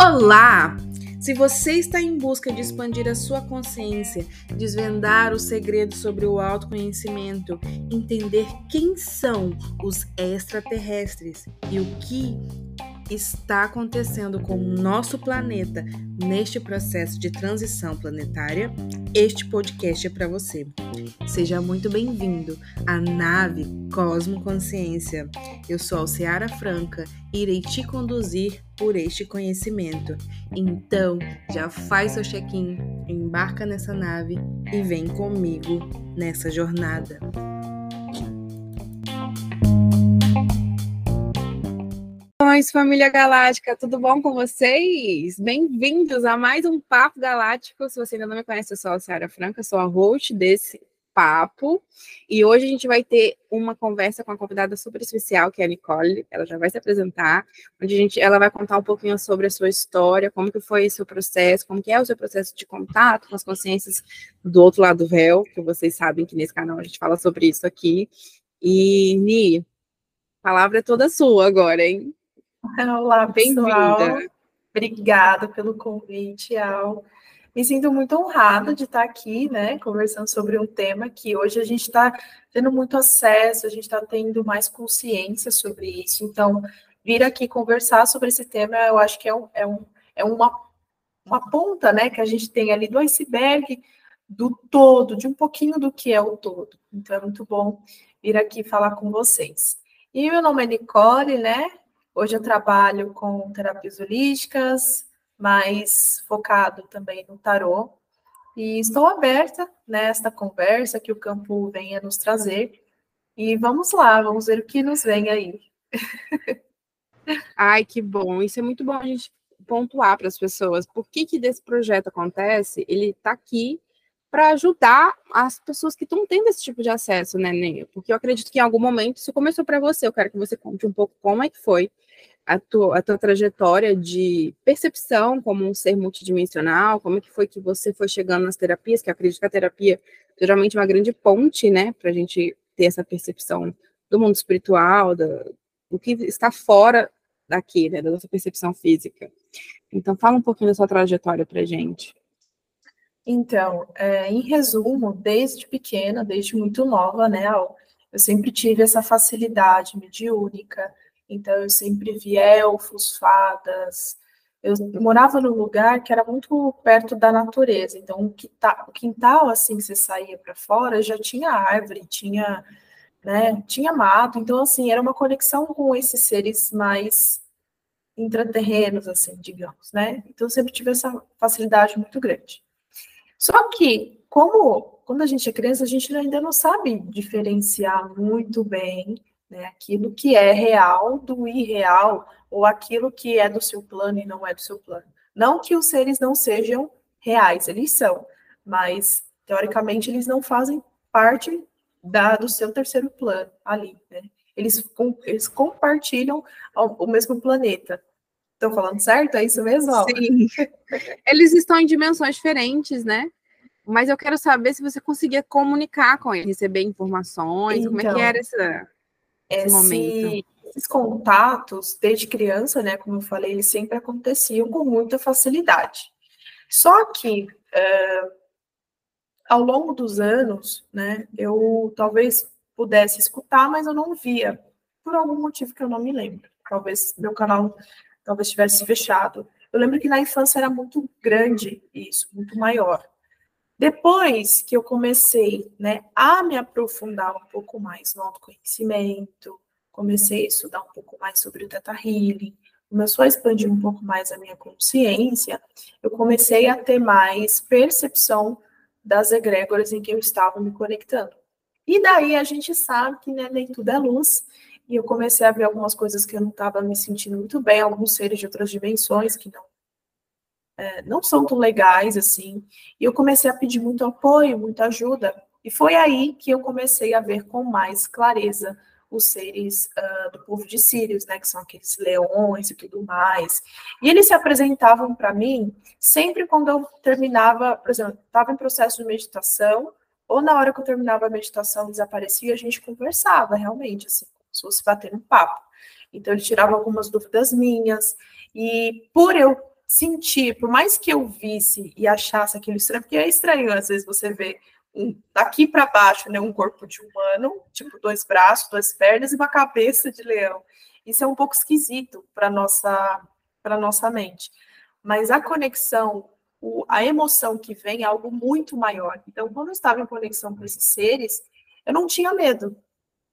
Olá! Se você está em busca de expandir a sua consciência, desvendar os segredos sobre o autoconhecimento, entender quem são os extraterrestres e o que está acontecendo com o nosso planeta neste processo de transição planetária, este podcast é para você. Seja muito bem-vindo à nave Cosmo Consciência. Eu sou Alceara Franca e irei te conduzir por este conhecimento. Então, já faz seu check-in, embarca nessa nave e vem comigo nessa jornada. Saudações, família galáctica, tudo bom com vocês? Bem-vindos a mais um Papo Galáctico. Se você ainda não me conhece, eu sou a Ciara Franca, sou a host desse papo. E hoje a gente vai ter uma conversa com uma convidada super especial, que é a Nicole. Ela já vai se apresentar, onde a gente, ela vai contar um pouquinho sobre a sua história, como que foi o seu processo, como que é o seu processo de contato com as consciências do outro lado do véu, que vocês sabem que nesse canal a gente fala sobre isso aqui. E, Ni, a palavra é toda sua agora, hein? Olá, pessoal. Obrigada pelo convite, Al. Me sinto muito honrada de estar aqui, né, conversando sobre um tema que hoje a gente está tendo muito acesso, a gente está tendo mais consciência sobre isso. Então, vir aqui conversar sobre esse tema, eu acho que é, um, é, um, é uma, uma ponta, né, que a gente tem ali do iceberg, do todo, de um pouquinho do que é o todo. Então, é muito bom vir aqui falar com vocês. E meu nome é Nicole, né? Hoje eu trabalho com terapias holísticas, mais focado também no tarô. E estou aberta nesta conversa que o campo venha nos trazer. E vamos lá, vamos ver o que nos vem aí. Ai, que bom. Isso é muito bom a gente pontuar para as pessoas. Por que, que desse projeto acontece? Ele está aqui para ajudar as pessoas que estão tendo esse tipo de acesso, né, Neia? Porque eu acredito que em algum momento isso começou para você. Eu quero que você conte um pouco como é que foi a tua, a tua trajetória de percepção como um ser multidimensional, como é que foi que você foi chegando nas terapias, que eu acredito que a terapia geralmente é uma grande ponte, né, para a gente ter essa percepção do mundo espiritual, da, do que está fora daqui, né, da nossa percepção física. Então, fala um pouquinho da sua trajetória para gente. Então, é, em resumo, desde pequena, desde muito nova, né, eu sempre tive essa facilidade mediúnica, então eu sempre vi elfos, fadas. Eu morava num lugar que era muito perto da natureza, então o quintal, o quintal assim que você saía para fora já tinha árvore, tinha, né, tinha mato, então assim era uma conexão com esses seres mais intraterrenos, assim, digamos, né? Então eu sempre tive essa facilidade muito grande. Só que, como quando a gente é criança, a gente ainda não sabe diferenciar muito bem né? Aquilo que é real do irreal, ou aquilo que é do seu plano e não é do seu plano. Não que os seres não sejam reais, eles são, mas teoricamente eles não fazem parte da, do seu terceiro plano ali, né? Eles, com, eles compartilham o, o mesmo planeta. Estou falando certo? É isso mesmo? Sim. Eles estão em dimensões diferentes, né? Mas eu quero saber se você conseguia comunicar com eles, receber informações, então, como é que então, era essa esse, esses contatos, desde criança, né, como eu falei, eles sempre aconteciam com muita facilidade. Só que, é, ao longo dos anos, né, eu talvez pudesse escutar, mas eu não via, por algum motivo que eu não me lembro. Talvez meu canal talvez tivesse fechado. Eu lembro que na infância era muito grande isso, muito maior. Depois que eu comecei né, a me aprofundar um pouco mais no autoconhecimento, comecei a estudar um pouco mais sobre o Teta Healing, começou a expandir um pouco mais a minha consciência, eu comecei a ter mais percepção das egrégoras em que eu estava me conectando. E daí a gente sabe que né, nem tudo é luz, e eu comecei a ver algumas coisas que eu não estava me sentindo muito bem, alguns seres de outras dimensões que não é, não são tão legais assim. E eu comecei a pedir muito apoio, muita ajuda. E foi aí que eu comecei a ver com mais clareza os seres uh, do povo de Sírios, né, que são aqueles leões e tudo mais. E eles se apresentavam para mim sempre quando eu terminava, por exemplo, estava em processo de meditação, ou na hora que eu terminava a meditação, eles apareciam e a gente conversava realmente, assim, como se fosse bater um papo. Então, ele tirava algumas dúvidas minhas. E por eu sentir, por mais que eu visse e achasse aquilo estranho, porque é estranho, às vezes você vê um, daqui para baixo, né, um corpo de humano, tipo dois braços, duas pernas e uma cabeça de leão. Isso é um pouco esquisito para nossa para nossa mente. Mas a conexão, o, a emoção que vem é algo muito maior. Então, quando eu estava em conexão com esses seres, eu não tinha medo.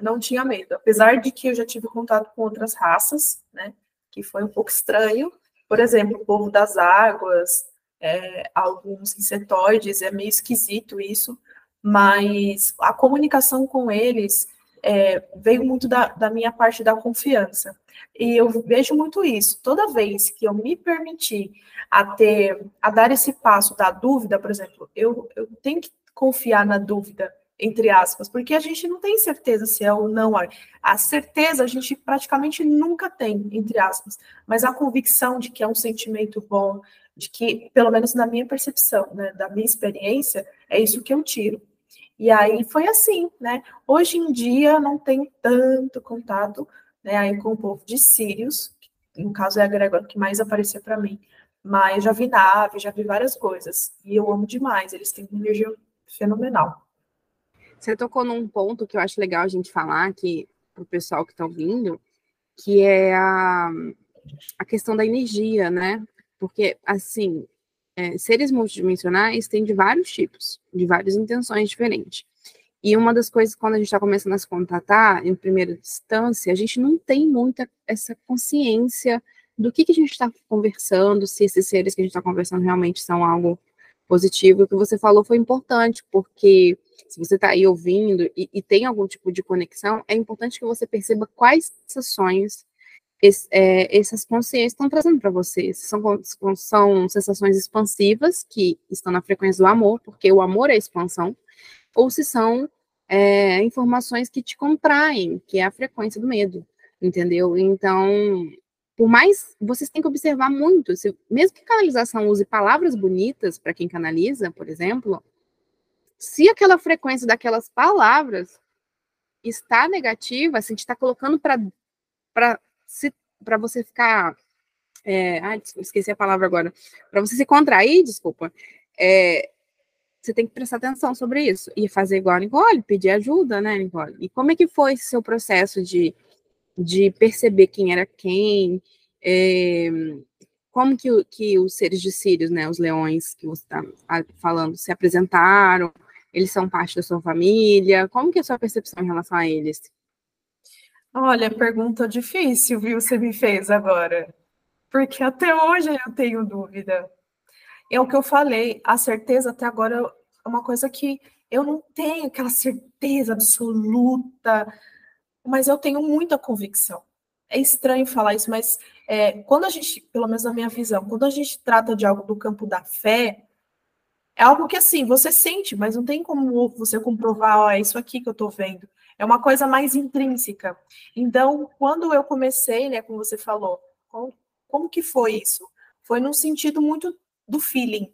Não tinha medo. Apesar de que eu já tive contato com outras raças, né? Que foi um pouco estranho. Por exemplo, o povo das águas, é, alguns insetoides, é meio esquisito isso, mas a comunicação com eles é, veio muito da, da, minha parte da confiança. E eu vejo muito isso. Toda vez que eu me permitir a ter, a dar esse passo da dúvida, por exemplo, eu, eu tenho que confiar na dúvida, entre aspas, porque a gente não tem certeza se é ou não. A certeza a gente praticamente nunca tem, entre aspas, mas a convicção de que é um sentimento bom, de que, pelo menos na minha percepção, né, da minha experiência, é isso que eu tiro. E aí foi assim, né? Hoje em dia não tenho tanto contato né, aí com o povo de Sírios, no caso é a Gregória que mais aparecia para mim, mas já vi nave, já vi várias coisas, e eu amo demais, eles têm uma energia fenomenal. Você tocou num ponto que eu acho legal a gente falar aqui para o pessoal que está ouvindo, que é a, a questão da energia, né? Porque, assim, é, seres multidimensionais têm de vários tipos, de várias intenções diferentes. E uma das coisas, quando a gente está começando a se contatar, em primeira instância, a gente não tem muita essa consciência do que, que a gente está conversando, se esses seres que a gente está conversando realmente são algo positivo. O que você falou foi importante, porque se você está aí ouvindo e, e, tem algum tipo de conexão, é importante que você perceba quais sensações é, essas consciências estão trazendo para você. São, são sensações expansivas, que estão na frequência do amor, porque o amor é expansão, ou se são é, informações que te contraem, que é a frequência do medo, entendeu? Então, por mais, vocês têm que observar muito, se, mesmo que a canalização use palavras bonitas para quem canaliza, por exemplo, se aquela frequência daquelas palavras está negativa, se a gente está colocando para para você ficar. É, ai, esqueci a palavra agora. Para você se contrair, desculpa, é, você tem que prestar atenção sobre isso e fazer igual a Nicole, pedir ajuda, né, Nicole? E como é que foi seu processo de, de perceber quem era quem? É, como que, que os seres de Sírios, né, os leões que você está falando, se apresentaram? Eles são parte da sua família? Como que é a sua percepção em relação a eles? Olha, pergunta difícil, viu? Você me fez agora. Porque até hoje eu tenho dúvida. É o que eu falei, a certeza até agora é uma coisa que eu não tenho aquela certeza absoluta, mas eu tenho muita convicção. É estranho falar isso, mas é, quando a gente, pelo menos na minha visão, quando a gente trata de algo do campo da fé, é algo que assim, você sente, mas não tem como você comprovar, ó, é isso aqui que eu tô vendo. É uma coisa mais intrínseca. Então, quando eu comecei, né, como você falou, como, como que foi isso? Foi num sentido muito do feeling,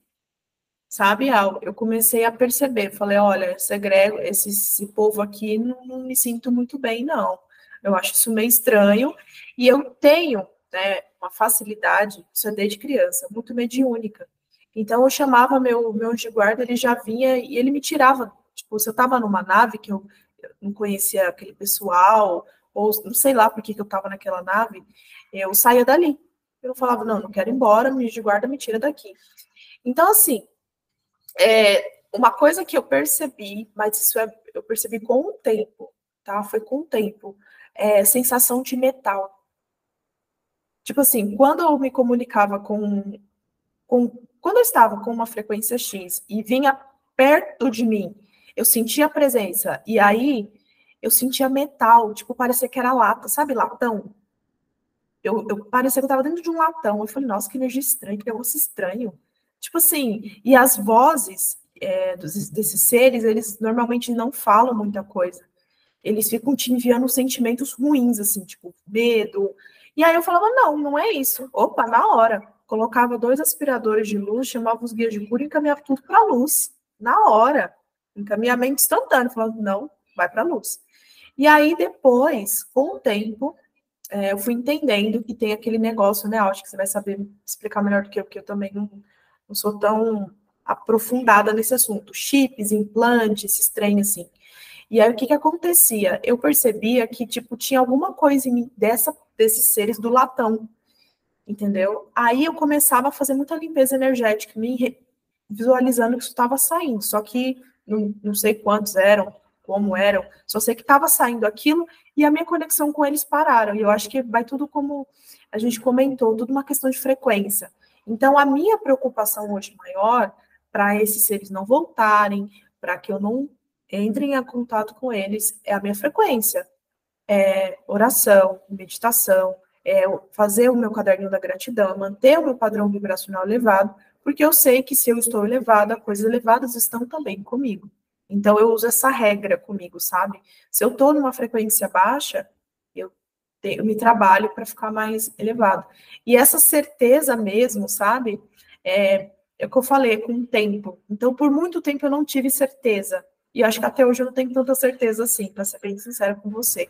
sabe? Eu comecei a perceber, falei, olha, esse, grego, esse, esse povo aqui, não, não, me sinto muito bem, não. Eu acho isso meio estranho, e eu tenho né, uma facilidade, isso é desde criança, muito mediúnica. Então, eu chamava meu, meu de guarda, ele já vinha e ele me tirava. Tipo, se eu estava numa nave que eu não conhecia aquele pessoal, ou não sei lá por que, que eu estava naquela nave, eu saía dali. Eu falava, não, não quero ir embora, me de guarda me tira daqui. Então, assim, é, uma coisa que eu percebi, mas isso é, eu percebi com o tempo, tá? Foi com o tempo, é sensação de metal. Tipo assim, quando eu me comunicava com, com quando eu estava com uma frequência X e vinha perto de mim eu sentia a presença. E aí eu sentia metal, tipo, parecia que era lata, sabe, latão? Eu, eu parecia que eu estava dentro de um latão. Eu falei, nossa, que energia estranha, que negócio estranho. Tipo assim, e as vozes é, dos, desses seres, eles normalmente não falam muita coisa. Eles ficam te enviando sentimentos ruins, assim, tipo, medo. E aí eu falava, não, não é isso. Opa, na hora. Colocava dois aspiradores de luz, chamava os guias de cura e encaminhava tudo para luz. Na hora. Encaminhamento instantâneo, falando, não, vai para luz. E aí, depois, com o tempo, é, eu fui entendendo que tem aquele negócio, né? Acho que você vai saber explicar melhor do que eu, porque eu também não, não sou tão aprofundada nesse assunto. Chips, implantes, esses trem assim. E aí o que que acontecia? Eu percebia que tipo tinha alguma coisa em mim dessa desses seres do latão, entendeu? Aí eu começava a fazer muita limpeza energética, me visualizando que isso estava saindo. Só que não, não sei quantos eram, como eram, só sei que estava saindo aquilo e a minha conexão com eles pararam. E eu acho que vai tudo como a gente comentou, tudo uma questão de frequência. Então, a minha preocupação hoje maior para esses seres não voltarem, para que eu não entre em contato com eles, é a minha frequência. É oração, meditação, é fazer o meu caderninho da gratidão, manter o meu padrão vibracional elevado, porque eu sei que se eu estou elevada, coisas elevadas estão também comigo. Então eu uso essa regra comigo, sabe? Se eu estou numa frequência baixa, eu, eu me trabalho para ficar mais elevado. E essa certeza mesmo, sabe? É, é o que eu falei, com o tempo. Então, por muito tempo eu não tive certeza. E acho que até hoje eu não tenho tanta certeza assim, para ser bem sincera com você.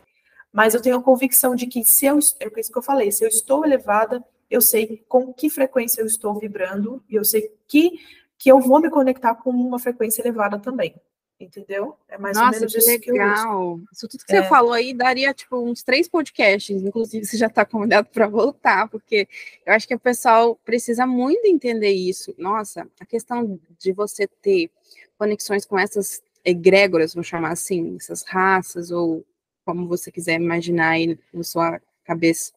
Mas eu tenho a convicção de que se eu, é isso que eu falei, se eu estou elevada, eu sei com que frequência eu estou vibrando, e eu sei que, que eu vou me conectar com uma frequência elevada também entendeu? É mais Nossa, ou menos que isso legal. Que isso tudo que é. você falou aí daria tipo uns três podcasts, inclusive você já está convidado para voltar, porque eu acho que o pessoal precisa muito entender isso. Nossa, a questão de você ter conexões com essas egrégoras, vou chamar assim, essas raças ou como você quiser imaginar aí na sua cabeça,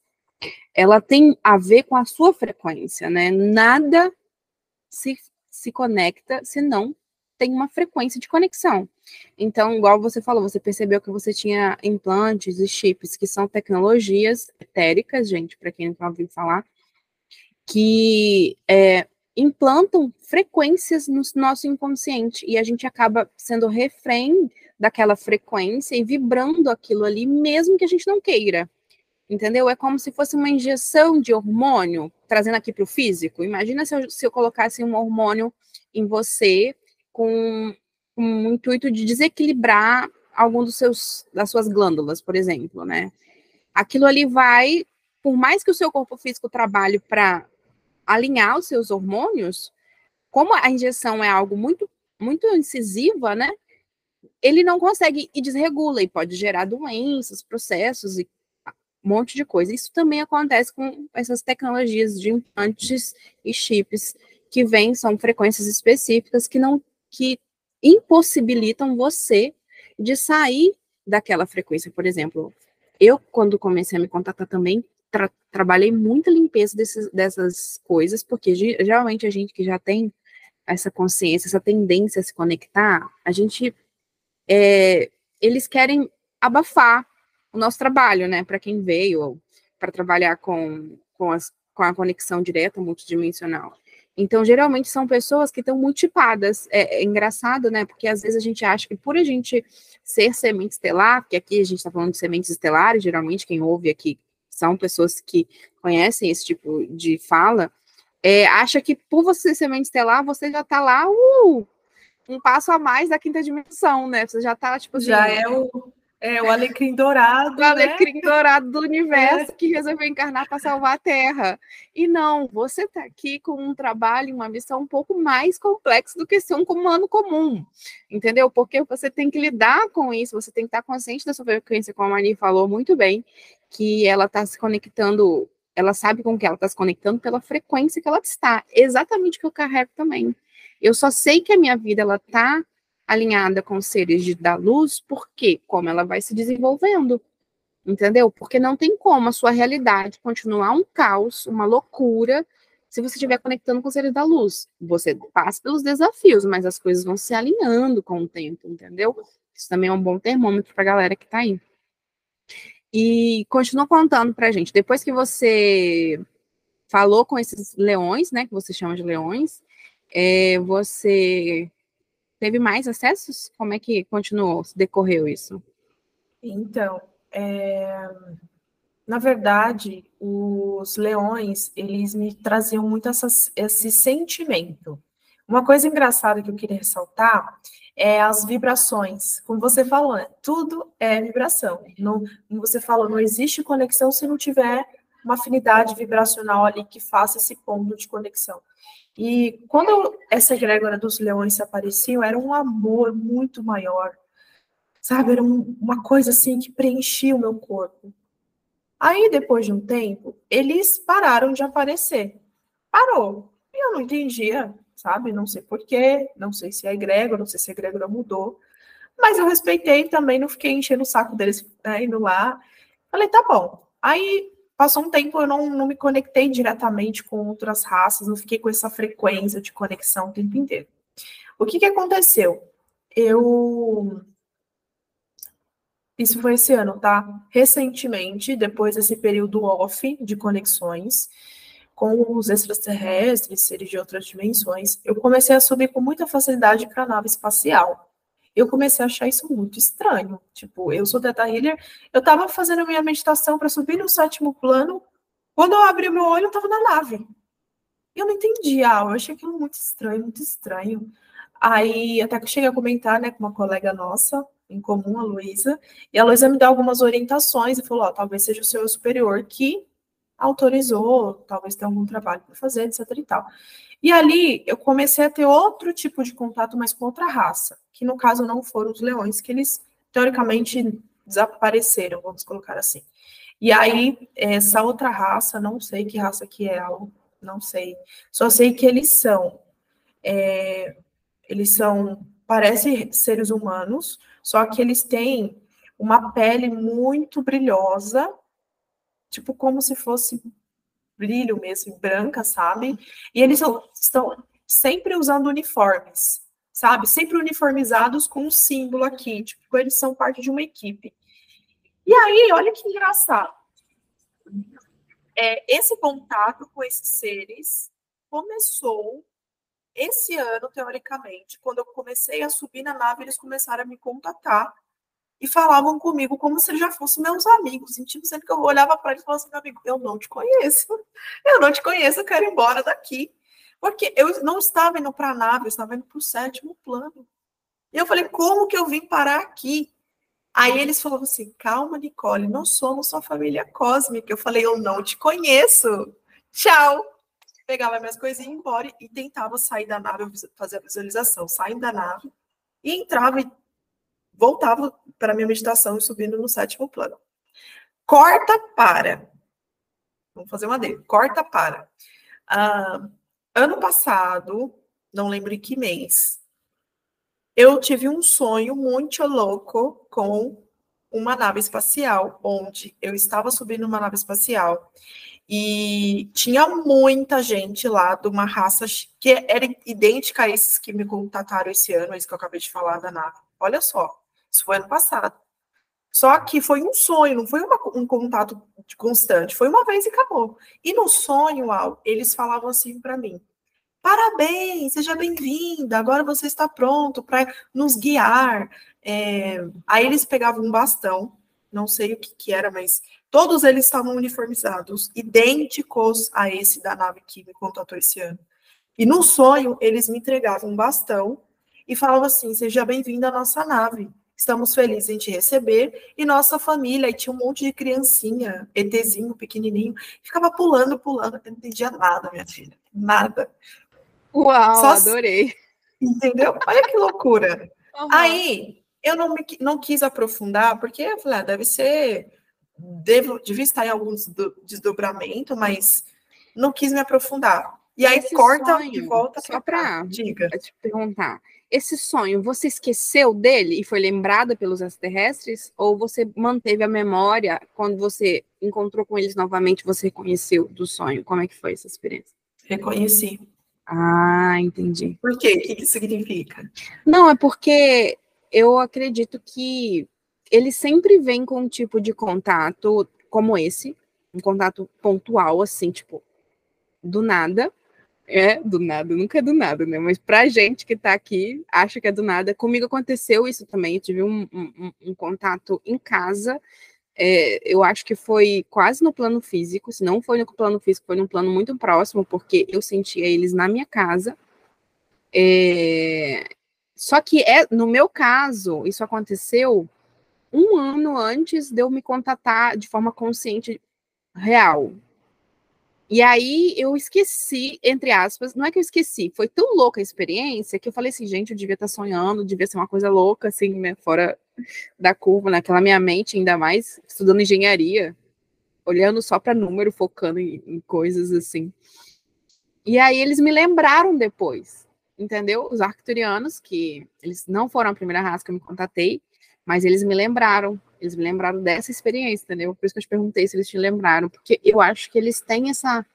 ela tem a ver com a sua frequência, né? Nada se, se conecta se não tem uma frequência de conexão. Então, igual você falou, você percebeu que você tinha implantes e chips, que são tecnologias etéricas, gente, para quem não ouviu falar, que é, implantam frequências no nosso inconsciente e a gente acaba sendo refém daquela frequência e vibrando aquilo ali, mesmo que a gente não queira. Entendeu? É como se fosse uma injeção de hormônio, trazendo aqui para o físico. Imagina se eu, se eu colocasse um hormônio em você com, o intuito de desequilibrar algum dos seus das suas glândulas, por exemplo, né? Aquilo ali vai, por mais que o seu corpo físico trabalhe para alinhar os seus hormônios, como a injeção é algo muito muito incisiva, né? Ele não consegue e desregula e pode gerar doenças, processos e um monte de coisa. Isso também acontece com essas tecnologias de implantes e chips que vêm, são frequências específicas que não que impossibilitam você de sair daquela frequência. Por exemplo, eu, quando comecei a me contatar também, tra trabalhei muita limpeza desses, dessas coisas, porque geralmente a gente que já tem essa consciência, essa tendência a se conectar, a gente. É, eles querem abafar o nosso trabalho, né? Para quem veio para trabalhar com, com, as, com a conexão direta multidimensional. Então, geralmente são pessoas que estão multipadas. É, é, engraçado, né? Porque às vezes a gente acha que por a gente ser semente estelar, porque aqui a gente está falando de sementes estelares, geralmente quem ouve aqui são pessoas que conhecem esse tipo de fala, é, acha que por você ser semente estelar, você já está lá, uh, um passo a mais da quinta dimensão, né? Você já está, tipo assim. Já é o é, o alecrim dourado. o né? alecrim dourado do universo é. que resolveu encarnar para salvar a Terra. E não, você está aqui com um trabalho, uma missão um pouco mais complexa do que ser um humano comum. Entendeu? Porque você tem que lidar com isso, você tem que estar consciente da sua frequência, como a Mani falou muito bem, que ela está se conectando, ela sabe com que ela está se conectando pela frequência que ela está. Exatamente o que eu carrego também. Eu só sei que a minha vida ela está alinhada com seres de, da luz, porque como ela vai se desenvolvendo, entendeu? Porque não tem como a sua realidade continuar um caos, uma loucura, se você estiver conectando com seres da luz. Você passa pelos desafios, mas as coisas vão se alinhando com o tempo, entendeu? Isso também é um bom termômetro para a galera que está aí. E continua contando para a gente. Depois que você falou com esses leões, né, que você chama de leões, é, você teve mais acessos? Como é que continuou, se decorreu isso? Então, é... na verdade, os leões, eles me traziam muito essa, esse sentimento. Uma coisa engraçada que eu queria ressaltar é as vibrações. Como você falou, né? tudo é vibração. Não, como você falou, não existe conexão se não tiver uma afinidade vibracional ali que faça esse ponto de conexão. E quando essa egrégora dos leões apareceu, era um amor muito maior, sabe? Era um, uma coisa assim que preenchia o meu corpo. Aí, depois de um tempo, eles pararam de aparecer. Parou. E eu não entendia, sabe? Não sei porquê, não sei se é egrégora, não sei se a egrégora mudou. Mas eu respeitei também, não fiquei enchendo o saco deles né, indo lá. Falei, tá bom. Aí passou um tempo, eu não, não me conectei diretamente com outras raças, não fiquei com essa frequência de conexão o tempo inteiro. O que, que aconteceu? Eu. Isso foi esse ano, tá? Recentemente, depois desse período off de conexões com os extraterrestres, seres de outras dimensões, eu comecei a subir com muita facilidade para a nave espacial eu comecei a achar isso muito estranho. Tipo, eu sou Teta Healer, eu estava fazendo minha meditação para subir no sétimo plano, quando eu abri meu olho, eu estava na nave. Eu não entendia, eu achei aquilo muito estranho, muito estranho. Aí, até que eu cheguei a comentar, né, com uma colega nossa, em comum, a Luísa, e a Luísa me deu algumas orientações e falou, ó, talvez seja o seu superior que autorizou, talvez tenha algum trabalho para fazer, etc e tal. E ali eu comecei a ter outro tipo de contato, mas com outra raça, que no caso não foram os leões, que eles teoricamente desapareceram, vamos colocar assim. E aí, essa outra raça, não sei que raça que é, não sei. Só sei que eles são, é, eles são, parecem seres humanos, só que eles têm uma pele muito brilhosa, tipo como se fosse brilho mesmo, branca, sabe? E eles estão sempre usando uniformes, sabe? Sempre uniformizados com um símbolo aqui, tipo, eles são parte de uma equipe. E aí, olha que engraçado. É, esse contato com esses seres começou esse ano, teoricamente, quando eu comecei a subir na nave, eles começaram a me contatar e falavam comigo como se eles já fossem meus amigos íntimos, sendo que eu olhava para eles e falava assim, meu amigo, eu não te conheço, eu não te conheço, eu quero ir embora daqui. Porque eu não estava indo para a nave, eu estava indo para o sétimo plano. E eu falei, como que eu vim parar aqui? Aí eles falavam assim, calma, Nicole, não somos sua família cósmica. Eu falei, eu não te conheço. Tchau. Pegava minhas coisinhas e ia embora e tentava sair da nave, fazer a visualização, saindo da nave, e entrava e voltava para minha meditação e subindo no sétimo plano. Corta para. Vamos fazer uma dele. Corta para. Ah, ano passado, não lembro em que mês, eu tive um sonho muito louco com uma nave espacial, onde eu estava subindo uma nave espacial e tinha muita gente lá de uma raça que era idêntica a esses que me contataram esse ano, esse que eu acabei de falar da nave. Olha só. Isso foi ano passado. Só que foi um sonho, não foi uma, um contato constante, foi uma vez e acabou. E no sonho, Al, eles falavam assim para mim: parabéns, seja bem-vinda, agora você está pronto para nos guiar. É... Aí eles pegavam um bastão, não sei o que, que era, mas todos eles estavam uniformizados, idênticos a esse da nave que me contatou esse ano. E no sonho, eles me entregavam um bastão e falavam assim: seja bem-vinda à nossa nave. Estamos felizes em te receber. E nossa família, e tinha um monte de criancinha, ETzinho, pequenininho, ficava pulando, pulando. Eu não entendia nada, minha filha. Nada. Uau, Só... adorei. Entendeu? Olha que loucura. Uhum. Aí, eu não, me, não quis aprofundar, porque eu falei, ah, deve ser. Devo, devia estar em algum desdobramento, mas não quis me aprofundar. E aí Esse corta sonho, e volta para cá. Diga. te perguntar esse sonho, você esqueceu dele e foi lembrada pelos extraterrestres? Ou você manteve a memória quando você encontrou com eles novamente, você reconheceu do sonho? Como é que foi essa experiência? Reconheci. Ah, entendi. Por quê? O que isso significa? Não, é porque eu acredito que ele sempre vem com um tipo de contato como esse, um contato pontual, assim, tipo, do nada, é do nada, nunca é do nada, né? Mas pra gente que tá aqui, acha que é do nada. Comigo aconteceu isso também. Eu tive um, um, um contato em casa. É, eu acho que foi quase no plano físico. Se não foi no plano físico, foi num plano muito próximo, porque eu sentia eles na minha casa. É... Só que é, no meu caso, isso aconteceu um ano antes de eu me contatar de forma consciente real. E aí eu esqueci, entre aspas, não é que eu esqueci, foi tão louca a experiência que eu falei assim, gente, eu devia estar sonhando, devia ser uma coisa louca, assim, né, fora da curva, naquela minha mente, ainda mais estudando engenharia, olhando só para número, focando em, em coisas assim. E aí eles me lembraram depois, entendeu? Os arcturianos, que eles não foram a primeira raça que eu me contatei, mas eles me lembraram, eles me lembraram dessa experiência, entendeu? Por isso que eu te perguntei se eles te lembraram, porque eu acho que eles têm essa.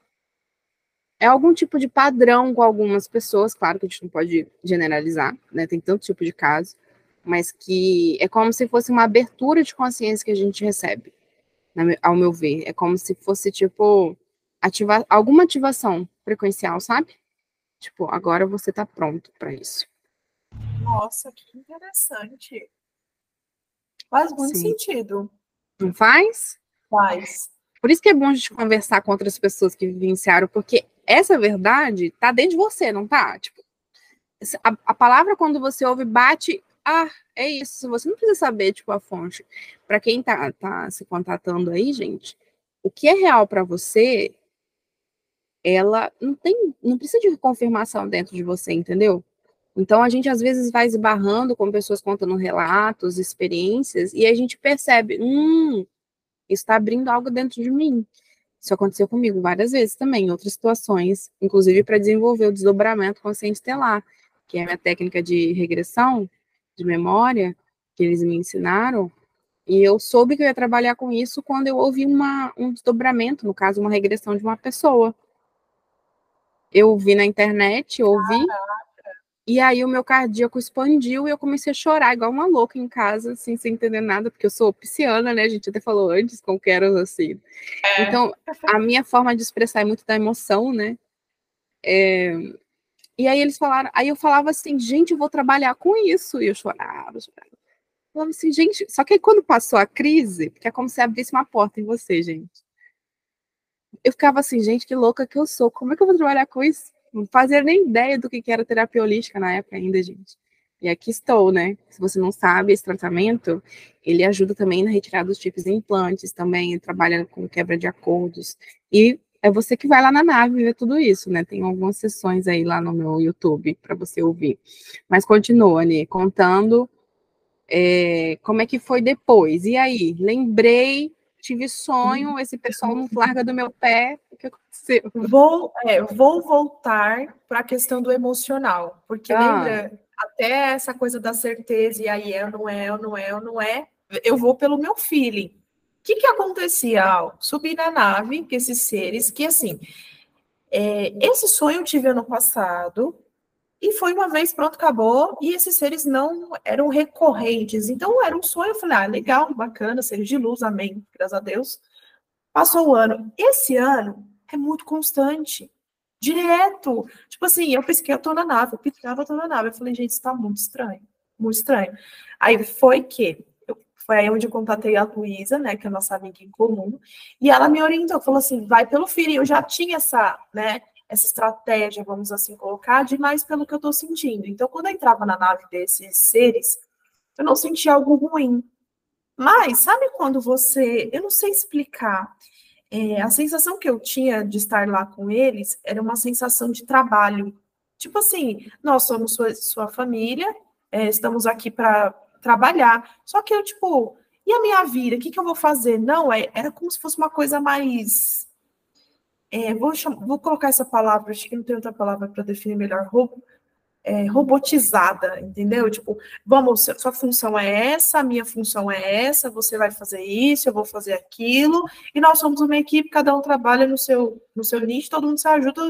É algum tipo de padrão com algumas pessoas, claro que a gente não pode generalizar, né? Tem tanto tipo de caso, mas que é como se fosse uma abertura de consciência que a gente recebe, ao meu ver. É como se fosse, tipo, ativar alguma ativação frequencial, sabe? Tipo, agora você tá pronto para isso. Nossa, que interessante. Faz muito Sim. sentido. Não faz? Faz. Por isso que é bom a gente conversar com outras pessoas que vivenciaram, porque essa verdade tá dentro de você, não tá? Tipo, a, a palavra quando você ouve bate, ah, é isso. Você não precisa saber, tipo, a fonte. Para quem tá, tá se contatando aí, gente, o que é real para você, ela não tem, não precisa de confirmação dentro de você, entendeu? Então, a gente às vezes vai esbarrando com pessoas contando relatos, experiências, e a gente percebe, hum, está abrindo algo dentro de mim. Isso aconteceu comigo várias vezes também, em outras situações, inclusive para desenvolver o desdobramento consciente estelar, que é a minha técnica de regressão, de memória, que eles me ensinaram. E eu soube que eu ia trabalhar com isso quando eu ouvi uma, um desdobramento, no caso, uma regressão de uma pessoa. Eu vi na internet, ouvi, e aí o meu cardíaco expandiu e eu comecei a chorar igual uma louca em casa, assim, sem entender nada, porque eu sou pisciana, né? A gente até falou antes como que era assim. É. Então, a minha forma de expressar é muito da emoção, né? É... E aí eles falaram, aí eu falava assim, gente, eu vou trabalhar com isso. E eu chorava, chorava. Eu falava assim, gente, só que aí quando passou a crise, porque é como se abrisse uma porta em você, gente. Eu ficava assim, gente, que louca que eu sou, como é que eu vou trabalhar com isso? Não fazia nem ideia do que era terapia holística na época ainda, gente. E aqui estou, né? Se você não sabe, esse tratamento, ele ajuda também na retirada dos tipos de implantes, também trabalha com quebra de acordos. E é você que vai lá na nave ver tudo isso, né? Tem algumas sessões aí lá no meu YouTube para você ouvir. Mas continua, né? Contando é, como é que foi depois. E aí, lembrei tive sonho, esse pessoal não larga do meu pé, o que aconteceu? Vou, é, vou voltar para a questão do emocional, porque ah. lembra, até essa coisa da certeza, e aí é, não é, não é, não é, eu vou pelo meu feeling. O que que acontecia ao subir na nave, que esses seres, que assim, é, esse sonho eu tive ano passado, e foi uma vez, pronto, acabou. E esses seres não eram recorrentes. Então era um sonho. Eu falei, ah, legal, bacana, seres de luz, amém, graças a Deus. Passou o ano. Esse ano é muito constante. Direto. Tipo assim, eu pisquei, eu tô na nave. Eu piscava, eu tô na nave. Eu falei, gente, isso tá muito estranho. Muito estranho. Aí foi que foi aí onde eu contatei a Luísa, né, que é a nossa amiga em comum, e ela me orientou, falou assim, vai pelo filho, eu já tinha essa, né, essa estratégia, vamos assim colocar, demais pelo que eu estou sentindo. Então, quando eu entrava na nave desses seres, eu não sentia algo ruim. Mas, sabe quando você. Eu não sei explicar. É, a sensação que eu tinha de estar lá com eles era uma sensação de trabalho. Tipo assim, nós somos sua, sua família, é, estamos aqui para trabalhar. Só que eu, tipo, e a minha vida? O que, que eu vou fazer? Não, é, era como se fosse uma coisa mais é, vou, chamar, vou colocar essa palavra, acho que não tem outra palavra para definir melhor, é, robotizada, entendeu? Tipo, vamos, sua função é essa, a minha função é essa, você vai fazer isso, eu vou fazer aquilo, e nós somos uma equipe, cada um trabalha no seu, no seu nicho, todo mundo se ajuda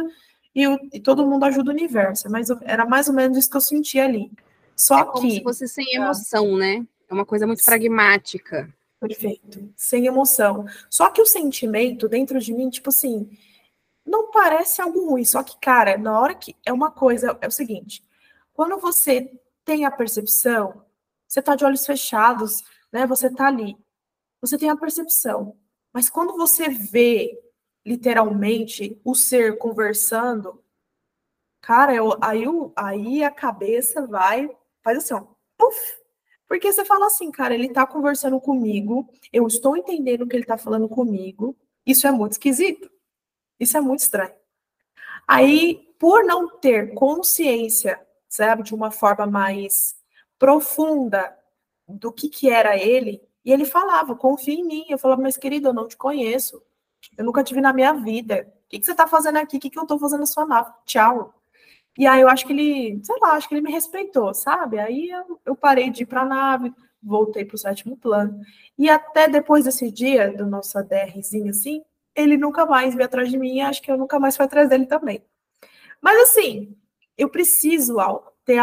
e, o, e todo mundo ajuda o universo. Mas era mais ou menos isso que eu senti ali. Só é como que. se fosse sem emoção, né? É uma coisa muito pragmática. Perfeito. Sem emoção. Só que o sentimento dentro de mim, tipo assim, não parece algo ruim, só que, cara, na hora que. É uma coisa, é o seguinte: quando você tem a percepção, você tá de olhos fechados, né? Você tá ali, você tem a percepção. Mas quando você vê, literalmente, o ser conversando, Cara, eu, aí, aí a cabeça vai, faz assim, ó, puff, porque você fala assim, cara, ele tá conversando comigo, eu estou entendendo o que ele tá falando comigo, isso é muito esquisito, isso é muito estranho. Aí, por não ter consciência, sabe, de uma forma mais profunda do que que era ele, e ele falava, confia em mim, eu falava, mas querido, eu não te conheço, eu nunca te vi na minha vida, o que, que você tá fazendo aqui, o que, que eu tô fazendo na sua nave, tchau. E aí eu acho que ele, sei lá, acho que ele me respeitou, sabe? Aí eu, eu parei de ir para a nave, voltei para o sétimo plano. E até depois desse dia, do nosso ADRzinho assim, ele nunca mais veio atrás de mim e acho que eu nunca mais fui atrás dele também. Mas assim, eu preciso ter,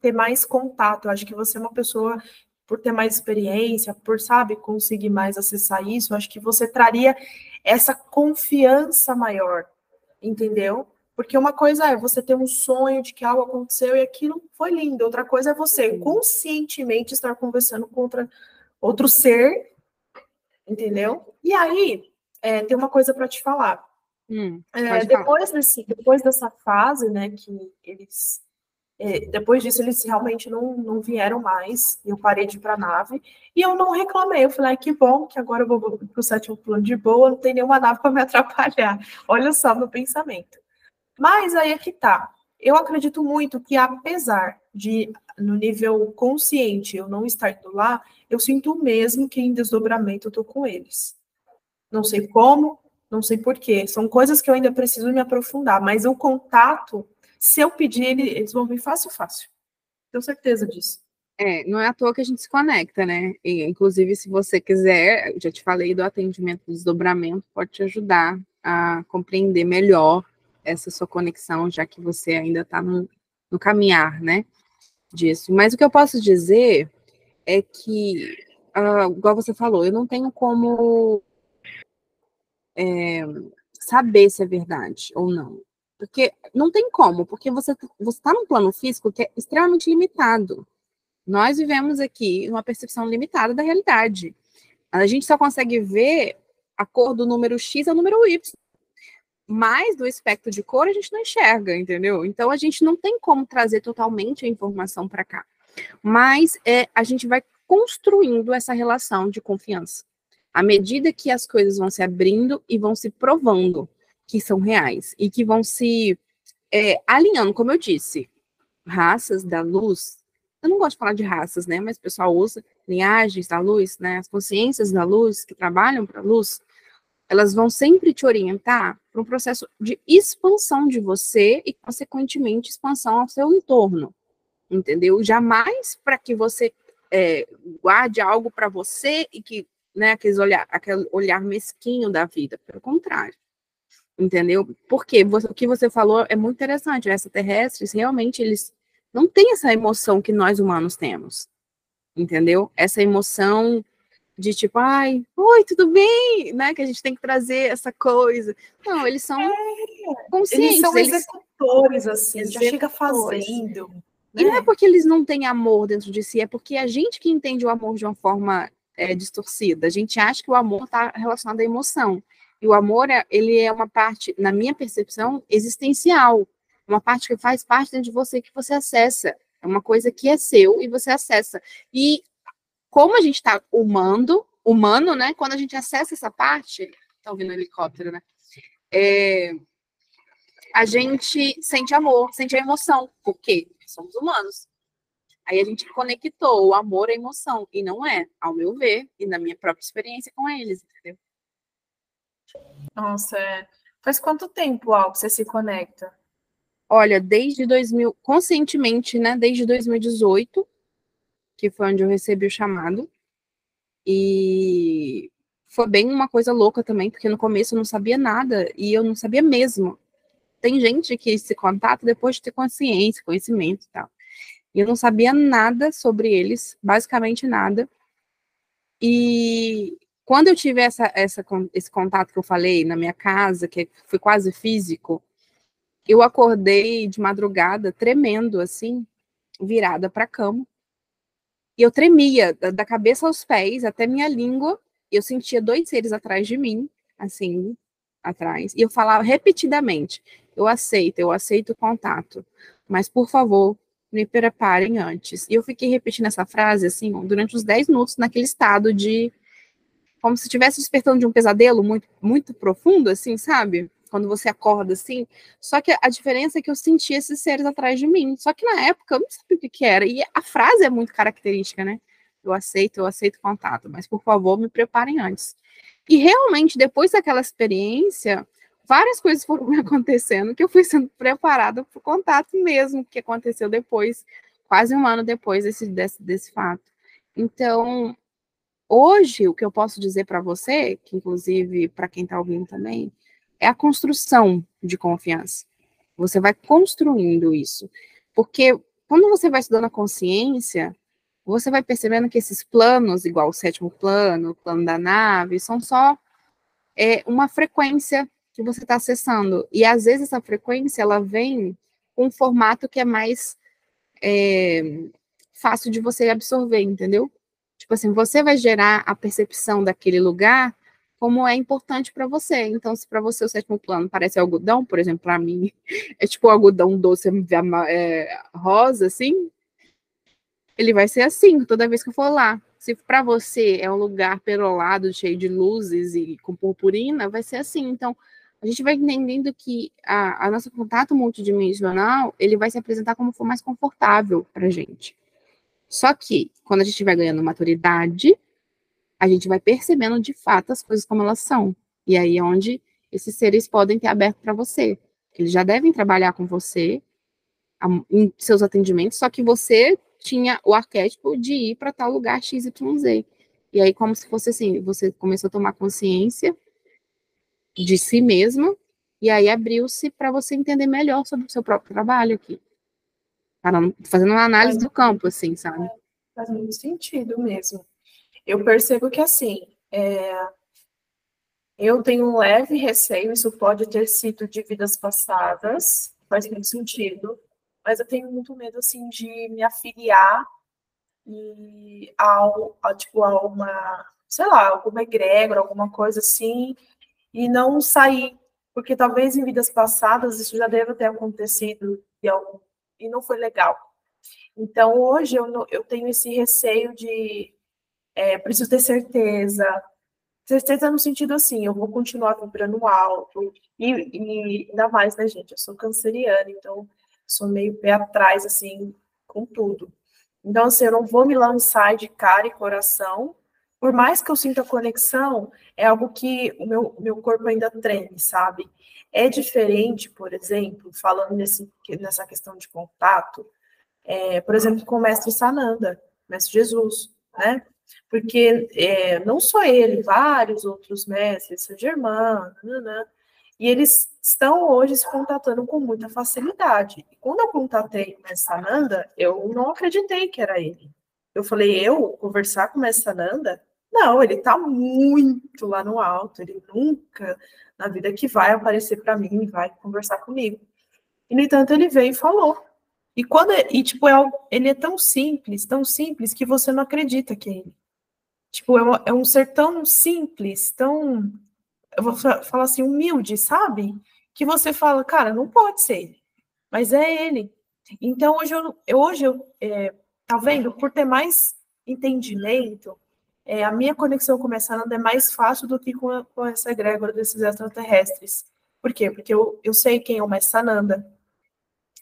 ter mais contato. Eu acho que você é uma pessoa, por ter mais experiência, por, sabe, conseguir mais acessar isso, acho que você traria essa confiança maior, entendeu? Porque uma coisa é você ter um sonho de que algo aconteceu e aquilo foi lindo. Outra coisa é você conscientemente estar conversando com outra, outro ser, entendeu? E aí, é, tem uma coisa para te falar. Hum, é, depois, desse, depois dessa fase, né, que eles. É, depois disso, eles realmente não, não vieram mais. Eu parei de ir para a nave e eu não reclamei. Eu falei, que bom que agora eu vou para o sétimo plano de boa, não tem nenhuma nave para me atrapalhar. Olha só meu pensamento. Mas aí é que tá. Eu acredito muito que, apesar de, no nível consciente, eu não estar indo lá, eu sinto mesmo que em desdobramento eu tô com eles. Não sei como, não sei porquê. São coisas que eu ainda preciso me aprofundar, mas o contato, se eu pedir, eles vão vir fácil, fácil. Tenho certeza disso. É, não é à toa que a gente se conecta, né? E, inclusive, se você quiser, já te falei do atendimento do desdobramento, pode te ajudar a compreender melhor essa sua conexão, já que você ainda está no, no caminhar, né, disso. Mas o que eu posso dizer é que, uh, igual você falou, eu não tenho como é, saber se é verdade ou não. Porque não tem como, porque você está num plano físico que é extremamente limitado. Nós vivemos aqui uma percepção limitada da realidade. A gente só consegue ver a cor do número X ao número Y mais do espectro de cor a gente não enxerga, entendeu? Então a gente não tem como trazer totalmente a informação para cá. Mas é, a gente vai construindo essa relação de confiança. À medida que as coisas vão se abrindo e vão se provando que são reais e que vão se é, alinhando, como eu disse, raças da luz. Eu não gosto de falar de raças, né? Mas o pessoal usa linhagens da luz, né? As consciências da luz que trabalham para a luz elas vão sempre te orientar para um processo de expansão de você e, consequentemente, expansão ao seu entorno, entendeu? Jamais para que você é, guarde algo para você e que, né, aqueles olhar, aquele olhar mesquinho da vida, pelo contrário, entendeu? Porque você, o que você falou é muito interessante, né? extraterrestres, realmente, eles não têm essa emoção que nós humanos temos, entendeu? Essa emoção de tipo, ai, oi, tudo bem, né? Que a gente tem que trazer essa coisa. Não, eles são é, conscientes. Eles são eles... executores, assim, executores. já chega fazendo. Né? E não é porque eles não têm amor dentro de si, é porque a gente que entende o amor de uma forma é, distorcida. A gente acha que o amor está relacionado à emoção. E o amor, é, ele é uma parte, na minha percepção, existencial. Uma parte que faz parte de você, que você acessa. É uma coisa que é seu e você acessa. E como a gente está humano, humano, né? Quando a gente acessa essa parte, tá ouvindo o helicóptero, né? É, a gente sente amor, sente a emoção, porque somos humanos. Aí a gente conectou o amor à emoção, e não é, ao meu ver, e na minha própria experiência com eles, entendeu? Nossa, é... faz quanto tempo, Al, que você se conecta? Olha, desde 2000, conscientemente, né, desde 2018, que foi onde eu recebi o chamado. E foi bem uma coisa louca também, porque no começo eu não sabia nada e eu não sabia mesmo. Tem gente que se contata depois de ter consciência, conhecimento e tal. E eu não sabia nada sobre eles, basicamente nada. E quando eu tive essa, essa, esse contato que eu falei na minha casa, que foi quase físico, eu acordei de madrugada tremendo assim, virada para a cama. E eu tremia da cabeça aos pés, até minha língua, eu sentia dois seres atrás de mim, assim, atrás. E eu falava repetidamente: eu aceito, eu aceito o contato, mas por favor, me preparem antes. E eu fiquei repetindo essa frase, assim, durante uns 10 minutos, naquele estado de. Como se estivesse despertando de um pesadelo muito, muito profundo, assim, sabe? Quando você acorda assim. Só que a diferença é que eu senti esses seres atrás de mim. Só que na época eu não sabia o que, que era. E a frase é muito característica, né? Eu aceito, eu aceito contato, mas por favor, me preparem antes. E realmente, depois daquela experiência, várias coisas foram acontecendo que eu fui sendo preparada para o contato mesmo que aconteceu depois, quase um ano depois desse, desse, desse fato. Então, hoje, o que eu posso dizer para você, que inclusive para quem está ouvindo também, é a construção de confiança. Você vai construindo isso. Porque quando você vai estudando a consciência, você vai percebendo que esses planos, igual o sétimo plano, o plano da nave, são só é, uma frequência que você está acessando. E às vezes essa frequência ela vem com um formato que é mais é, fácil de você absorver, entendeu? Tipo assim, você vai gerar a percepção daquele lugar como é importante para você. Então, se para você o sétimo plano parece algodão, por exemplo, para mim é tipo algodão doce é, rosa, assim, ele vai ser assim toda vez que eu for lá. Se para você é um lugar perolado, cheio de luzes e com purpurina, vai ser assim. Então, a gente vai entendendo que a, a nosso contato multidimensional, ele vai se apresentar como for mais confortável para gente. Só que, quando a gente vai ganhando maturidade, a gente vai percebendo de fato as coisas como elas são. E aí é onde esses seres podem ter aberto para você. Eles já devem trabalhar com você em seus atendimentos, só que você tinha o arquétipo de ir para tal lugar XYZ. E aí, como se fosse assim, você começou a tomar consciência de si mesma, e aí abriu-se para você entender melhor sobre o seu próprio trabalho aqui. Fazendo uma análise do campo, assim, sabe? Faz muito sentido mesmo. Eu percebo que, assim, é... eu tenho um leve receio, isso pode ter sido de vidas passadas, faz muito sentido, mas eu tenho muito medo, assim, de me afiliar e ao, a, tipo, a uma, sei lá, alguma egrégora, alguma coisa assim, e não sair, porque talvez em vidas passadas isso já deve ter acontecido e, e não foi legal. Então, hoje eu, eu tenho esse receio de é, preciso ter certeza, certeza no sentido assim, eu vou continuar vibrando alto, e, e ainda mais, né, gente, eu sou canceriana, então sou meio pé atrás, assim, com tudo. Então, assim, eu não vou me lançar de cara e coração, por mais que eu sinta conexão, é algo que o meu, meu corpo ainda treme, sabe? É diferente, por exemplo, falando nesse, nessa questão de contato, é, por exemplo, com o mestre Sananda, mestre Jesus, né? Porque é, não só ele, vários outros mestres, Saint Germain, né? e eles estão hoje se contatando com muita facilidade. E quando eu contatei o mestre Sananda, eu não acreditei que era ele. Eu falei, eu conversar com o mestre Sananda? Não, ele está muito lá no alto, ele nunca na vida que vai aparecer para mim e vai conversar comigo. E, no entanto, ele veio e falou. E quando é, e tipo, é, ele é tão simples, tão simples que você não acredita que é ele. Tipo, é, é um ser tão simples, tão eu vou falar assim, humilde, sabe? Que você fala, cara, não pode ser ele, mas é ele. Então hoje eu, hoje eu, é, tá vendo? Por ter mais entendimento, é, a minha conexão com o Messananda é mais fácil do que com, a, com essa egrégora desses extraterrestres. Por quê? Porque eu, eu sei quem é o Messananda,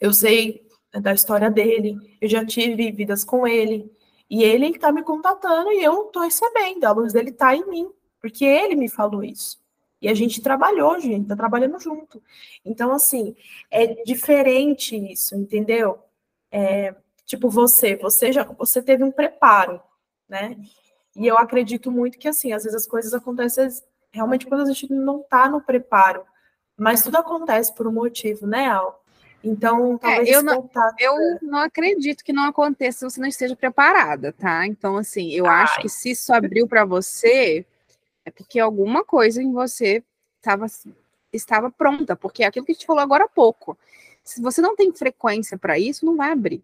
eu sei da história dele, eu já tive vidas com ele, e ele está me contatando e eu estou recebendo, a luz dele está em mim, porque ele me falou isso. E a gente trabalhou, gente, está trabalhando junto. Então, assim, é diferente isso, entendeu? É, tipo, você, você já você teve um preparo, né? E eu acredito muito que, assim, às vezes as coisas acontecem realmente quando a gente não está no preparo. Mas tudo acontece por um motivo, né, Al? Então, é, talvez é, eu, não, contato... eu não acredito que não aconteça se você não esteja preparada, tá? Então, assim, eu Ai. acho que se isso abriu para você, é porque alguma coisa em você estava estava pronta, porque é aquilo que a gente falou agora há pouco. Se você não tem frequência para isso, não vai abrir.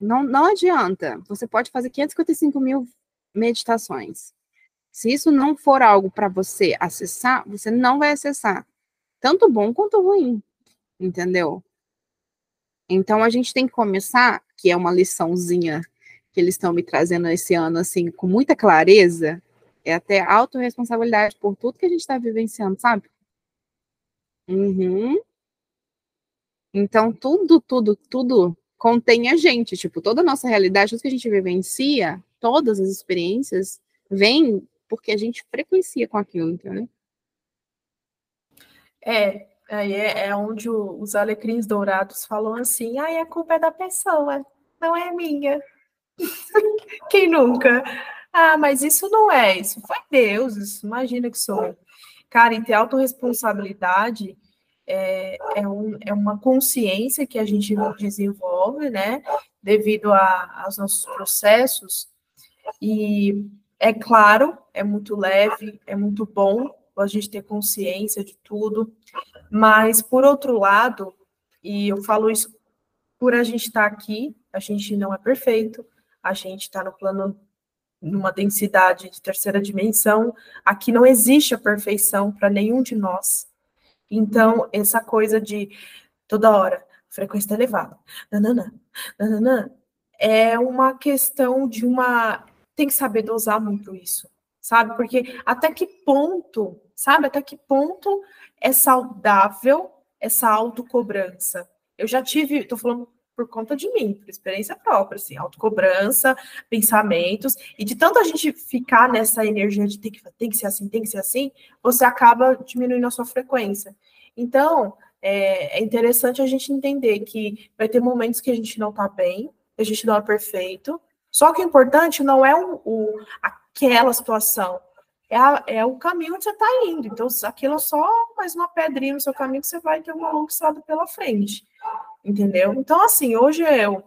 Não, não adianta. Você pode fazer 555 mil meditações. Se isso não for algo para você acessar, você não vai acessar. tanto bom quanto ruim, entendeu? Então a gente tem que começar, que é uma liçãozinha que eles estão me trazendo esse ano, assim, com muita clareza, é até autorresponsabilidade por tudo que a gente está vivenciando, sabe? Uhum. Então, tudo, tudo, tudo contém a gente. Tipo, toda a nossa realidade, tudo que a gente vivencia, todas as experiências, vem porque a gente frequencia com aquilo, entendeu? É, aí é, é onde o, os alecrins dourados falam assim, ai, a culpa é da pessoa, não é minha. Quem nunca? Ah, mas isso não é, isso foi Deus, isso imagina que sou. Cara, e ter autorresponsabilidade é, é, um, é uma consciência que a gente desenvolve, né, devido a, aos nossos processos, e é claro, é muito leve, é muito bom a gente ter consciência de tudo, mas, por outro lado, e eu falo isso por a gente estar tá aqui, a gente não é perfeito, a gente está no plano, numa densidade de terceira dimensão, aqui não existe a perfeição para nenhum de nós. Então, essa coisa de toda hora, frequência está elevada, nananã, nananã, é uma questão de uma. Tem que saber dosar muito isso, sabe? Porque até que ponto, sabe? Até que ponto é saudável essa autocobrança? Eu já tive, estou falando por conta de mim, por experiência própria, assim, autocobrança, pensamentos, e de tanto a gente ficar nessa energia de tem que, tem que ser assim, tem que ser assim, você acaba diminuindo a sua frequência. Então, é, é interessante a gente entender que vai ter momentos que a gente não tá bem, a gente não é perfeito, só que o importante não é o, o aquela situação, é, a, é, o caminho onde você está indo. Então, aquilo é só mais uma pedrinha no seu caminho que você vai ter longa estrada pela frente entendeu? Então, assim, hoje eu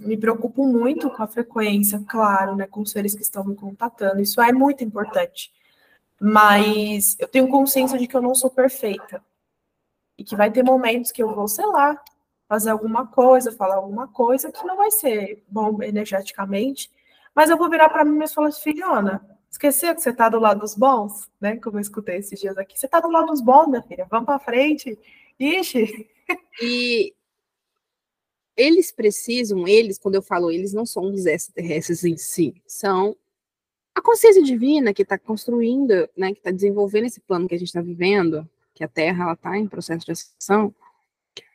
me preocupo muito com a frequência, claro, né, com os seres que estão me contatando, isso é muito importante. Mas eu tenho consciência de que eu não sou perfeita. E que vai ter momentos que eu vou, sei lá, fazer alguma coisa, falar alguma coisa que não vai ser bom energeticamente, mas eu vou virar para mim e falar, filhona, esqueceu que você está do lado dos bons, né? Como eu escutei esses dias aqui. Você está do lado dos bons, minha filha. Vamos para frente. Ixi, e eles precisam, eles, quando eu falo eles, não são os extraterrestres em si, são a consciência divina que está construindo, né, que está desenvolvendo esse plano que a gente está vivendo, que a Terra está em processo de ascensão,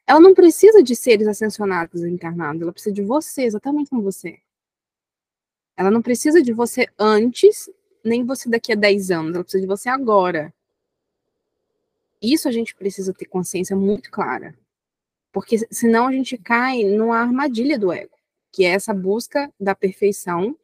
ela não precisa de seres ascensionados encarnados, ela precisa de você, exatamente como você. Ela não precisa de você antes, nem você daqui a 10 anos, ela precisa de você agora. Isso a gente precisa ter consciência muito clara. Porque senão a gente cai numa armadilha do ego, que é essa busca da perfeição,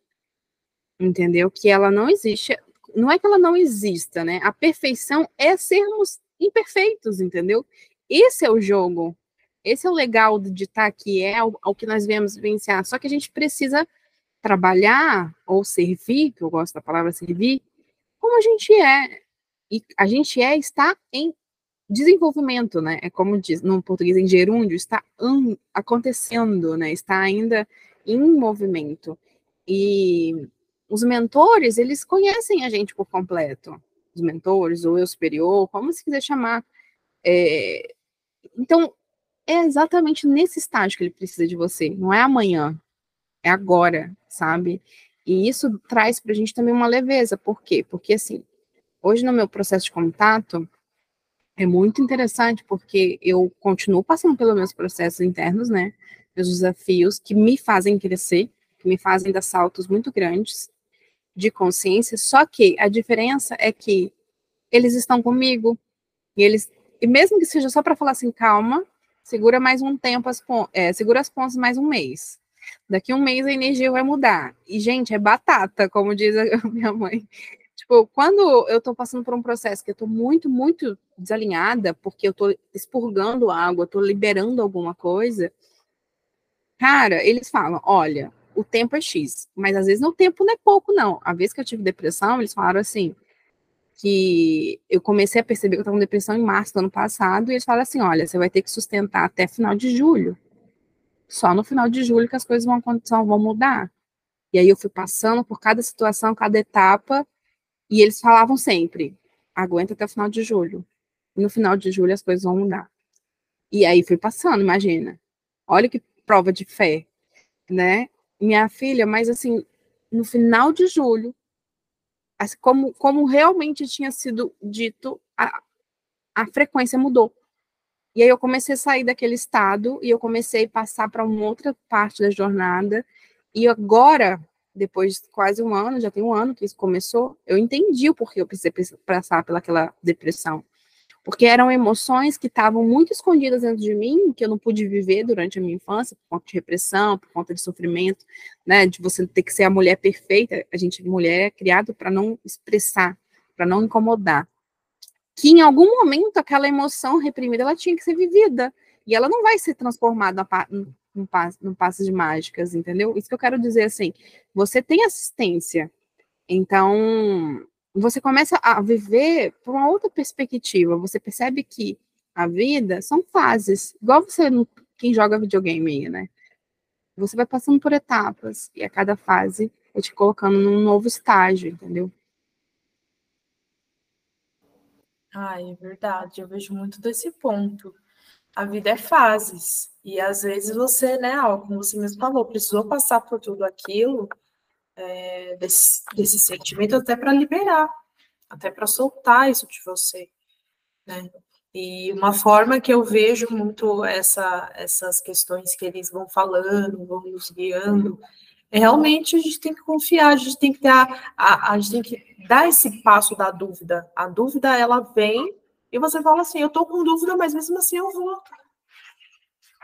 entendeu? Que ela não existe. Não é que ela não exista, né? A perfeição é sermos imperfeitos, entendeu? Esse é o jogo. Esse é o legal de estar aqui, é o, o que nós viemos vivenciar. Só que a gente precisa trabalhar ou servir, que eu gosto da palavra servir, como a gente é. E a gente é está em desenvolvimento, né? É como diz no português em gerúndio, está acontecendo, né? Está ainda em movimento. E os mentores, eles conhecem a gente por completo. Os mentores, ou eu superior, como se quiser chamar. É... Então, é exatamente nesse estágio que ele precisa de você. Não é amanhã, é agora, sabe? E isso traz para a gente também uma leveza. Por quê? Porque, assim, hoje no meu processo de contato, é muito interessante porque eu continuo passando pelos meus processos internos, né? Meus desafios que me fazem crescer, que me fazem dar saltos muito grandes de consciência. Só que a diferença é que eles estão comigo e eles, e mesmo que seja só para falar assim, calma, segura mais um tempo, as, é, segura as pontas mais um mês. Daqui um mês a energia vai mudar. E, gente, é batata, como diz a minha mãe. Tipo, quando eu tô passando por um processo que eu tô muito, muito desalinhada, porque eu tô expurgando água, tô liberando alguma coisa, cara, eles falam: olha, o tempo é X, mas às vezes o tempo não é pouco, não. A vez que eu tive depressão, eles falaram assim, que eu comecei a perceber que eu estava com depressão em março do ano passado, e eles falaram assim: olha, você vai ter que sustentar até final de julho. Só no final de julho que as coisas vão, vão mudar. E aí eu fui passando por cada situação, cada etapa, e eles falavam sempre: aguenta até o final de julho. no final de julho as coisas vão mudar. E aí foi passando, imagina. Olha que prova de fé, né? Minha filha, mas assim, no final de julho, assim, como, como realmente tinha sido dito, a, a frequência mudou. E aí eu comecei a sair daquele estado e eu comecei a passar para uma outra parte da jornada. E agora, depois de quase um ano, já tem um ano que isso começou, eu entendi o porquê eu precisei passar pelaquela depressão. Porque eram emoções que estavam muito escondidas dentro de mim, que eu não pude viver durante a minha infância, por conta de repressão, por conta de sofrimento, né, de você ter que ser a mulher perfeita. A gente, mulher, é criado para não expressar, para não incomodar que em algum momento aquela emoção reprimida ela tinha que ser vivida e ela não vai ser transformada num passe de mágicas, entendeu? Isso que eu quero dizer assim, você tem assistência, então você começa a viver por uma outra perspectiva, você percebe que a vida são fases, igual você quem joga videogame, né? Você vai passando por etapas e a cada fase é te colocando num novo estágio, entendeu? Ai, é verdade, eu vejo muito desse ponto. A vida é fases, e às vezes você, né, como você mesmo falou, precisou passar por tudo aquilo, é, desse, desse sentimento, até para liberar, até para soltar isso de você, né? E uma forma que eu vejo muito essa, essas questões que eles vão falando, vão nos guiando, é realmente a gente tem que confiar, a gente tem que dar, a, a gente tem que dar esse passo da dúvida. A dúvida ela vem e você fala assim, eu estou com dúvida, mas mesmo assim eu vou.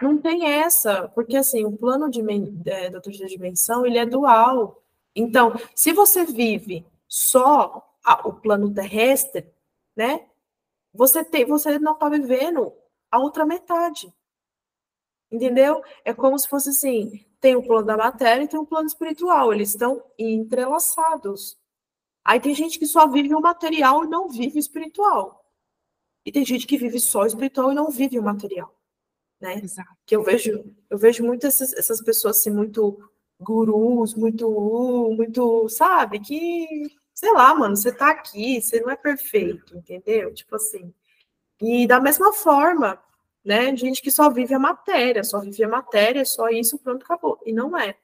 Não tem essa, porque assim, o plano de, é, da terceira dimensão, ele é dual. Então, se você vive só a, o plano terrestre, né? Você tem, você não está vivendo a outra metade. Entendeu? É como se fosse assim, tem o plano da matéria e tem o plano espiritual, eles estão entrelaçados. Aí tem gente que só vive o material e não vive o espiritual. E tem gente que vive só o espiritual e não vive o material. Né? Exato. Que eu vejo, eu vejo muito essas, essas pessoas assim, muito gurus, muito, muito, sabe? Que, sei lá, mano, você tá aqui, você não é perfeito, entendeu? Tipo assim. E da mesma forma, né? Gente que só vive a matéria, só vive a matéria, só isso, pronto, acabou. E não é.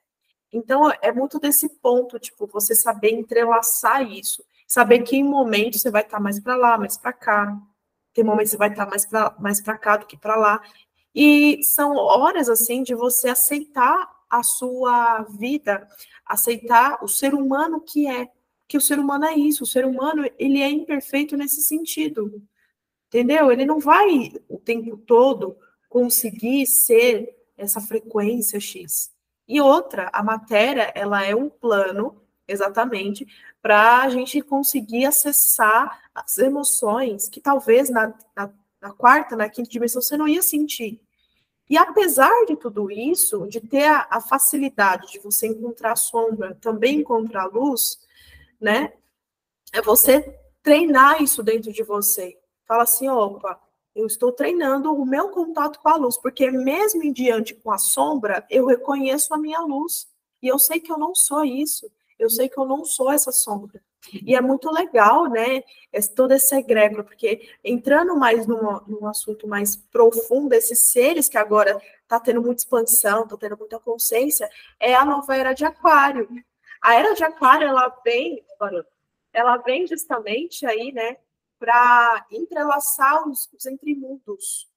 Então, é muito desse ponto, tipo, você saber entrelaçar isso, saber que em momentos você vai estar mais para lá, mais para cá, tem momentos que você vai estar mais para mais cá do que para lá. E são horas assim de você aceitar a sua vida, aceitar o ser humano que é, que o ser humano é isso, o ser humano ele é imperfeito nesse sentido. Entendeu? Ele não vai o tempo todo conseguir ser essa frequência X. E outra, a matéria, ela é um plano, exatamente, para a gente conseguir acessar as emoções que talvez na, na, na, quarta, na quinta dimensão você não ia sentir. E apesar de tudo isso, de ter a, a facilidade de você encontrar sombra, também encontrar luz, né? É você treinar isso dentro de você. Fala assim, opa, eu estou treinando o meu contato com a luz, porque mesmo em diante com a sombra, eu reconheço a minha luz. E eu sei que eu não sou isso. Eu sei que eu não sou essa sombra. E é muito legal, né? Todo esse egrégor, porque entrando mais num, num assunto mais profundo, esses seres que agora está tendo muita expansão, está tendo muita consciência, é a nova era de Aquário. A era de Aquário, ela vem, ela vem justamente aí, né? para entrelaçar os, os entremundos.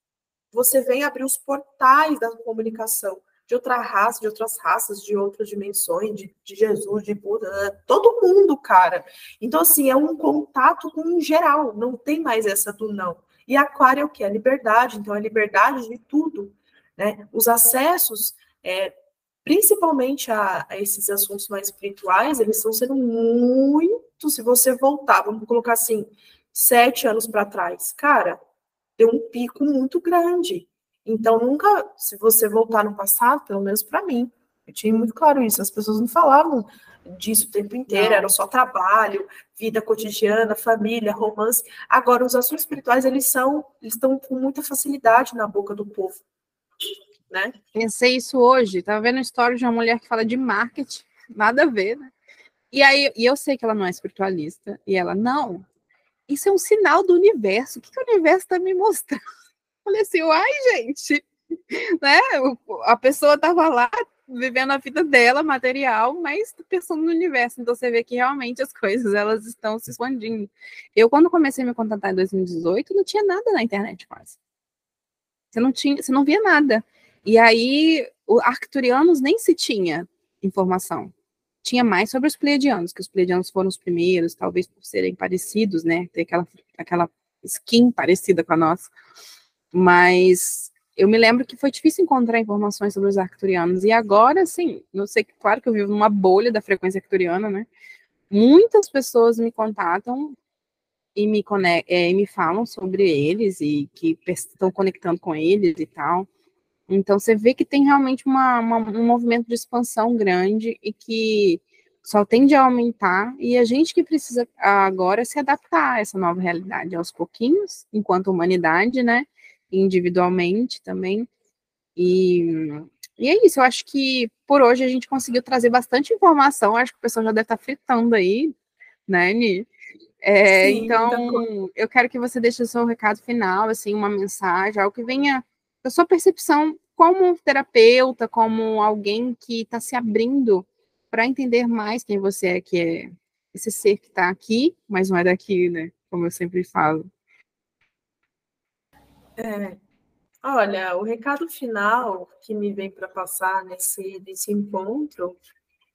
Você vem abrir os portais da comunicação de outra raça, de outras raças, de outras dimensões, de, de Jesus, de Buda, né? todo mundo, cara. Então, assim, é um contato com geral, não tem mais essa do não. E aquário é o que? A liberdade, então, a liberdade de tudo. Né? Os acessos, é, principalmente a, a, esses assuntos mais espirituais, eles estão sendo muito, se você voltar, vamos colocar assim, sete anos para trás. Cara, deu um pico muito grande. Então, nunca, se você voltar no passado, pelo menos para mim, eu tinha muito claro isso, as pessoas não falavam disso o tempo inteiro, não. era só trabalho, vida cotidiana, família, romance. Agora, os assuntos espirituais, eles são, eles estão com muita facilidade na boca do povo. Né? Pensei isso hoje, estava vendo a história de uma mulher que fala de marketing, nada a ver, né? E aí, e eu sei que ela não é espiritualista, e ela, não, isso é um sinal do universo. O que, que o universo está me mostrando? Falei assim, uai, gente, né? A pessoa estava lá vivendo a vida dela, material, mas pensando no universo. Então você vê que realmente as coisas elas estão se expandindo. Eu, quando comecei a me contatar em 2018, não tinha nada na internet quase. Você não tinha, você não via nada. E aí, o arcturianos nem se tinha informação. Tinha mais sobre os pleiadianos, que os pleiadianos foram os primeiros, talvez por serem parecidos, né? Ter aquela, aquela skin parecida com a nossa. Mas eu me lembro que foi difícil encontrar informações sobre os arcturianos. E agora, sim, não sei, claro que eu vivo numa bolha da frequência arcturiana, né? Muitas pessoas me contatam e me, é, e me falam sobre eles e que estão conectando com eles e tal. Então você vê que tem realmente uma, uma, um movimento de expansão grande e que só tende a aumentar, e a gente que precisa agora se adaptar a essa nova realidade aos pouquinhos, enquanto humanidade, né? Individualmente também. E, e é isso, eu acho que por hoje a gente conseguiu trazer bastante informação, acho que o pessoal já deve estar fritando aí, né, Ni? É, Sim, então, eu quero que você deixe o seu recado final, assim, uma mensagem, algo que venha da sua percepção como terapeuta, como alguém que está se abrindo para entender mais quem você é, que é esse ser que está aqui, mas não é daqui, né? Como eu sempre falo. É. Olha, o recado final que me vem para passar nesse, nesse encontro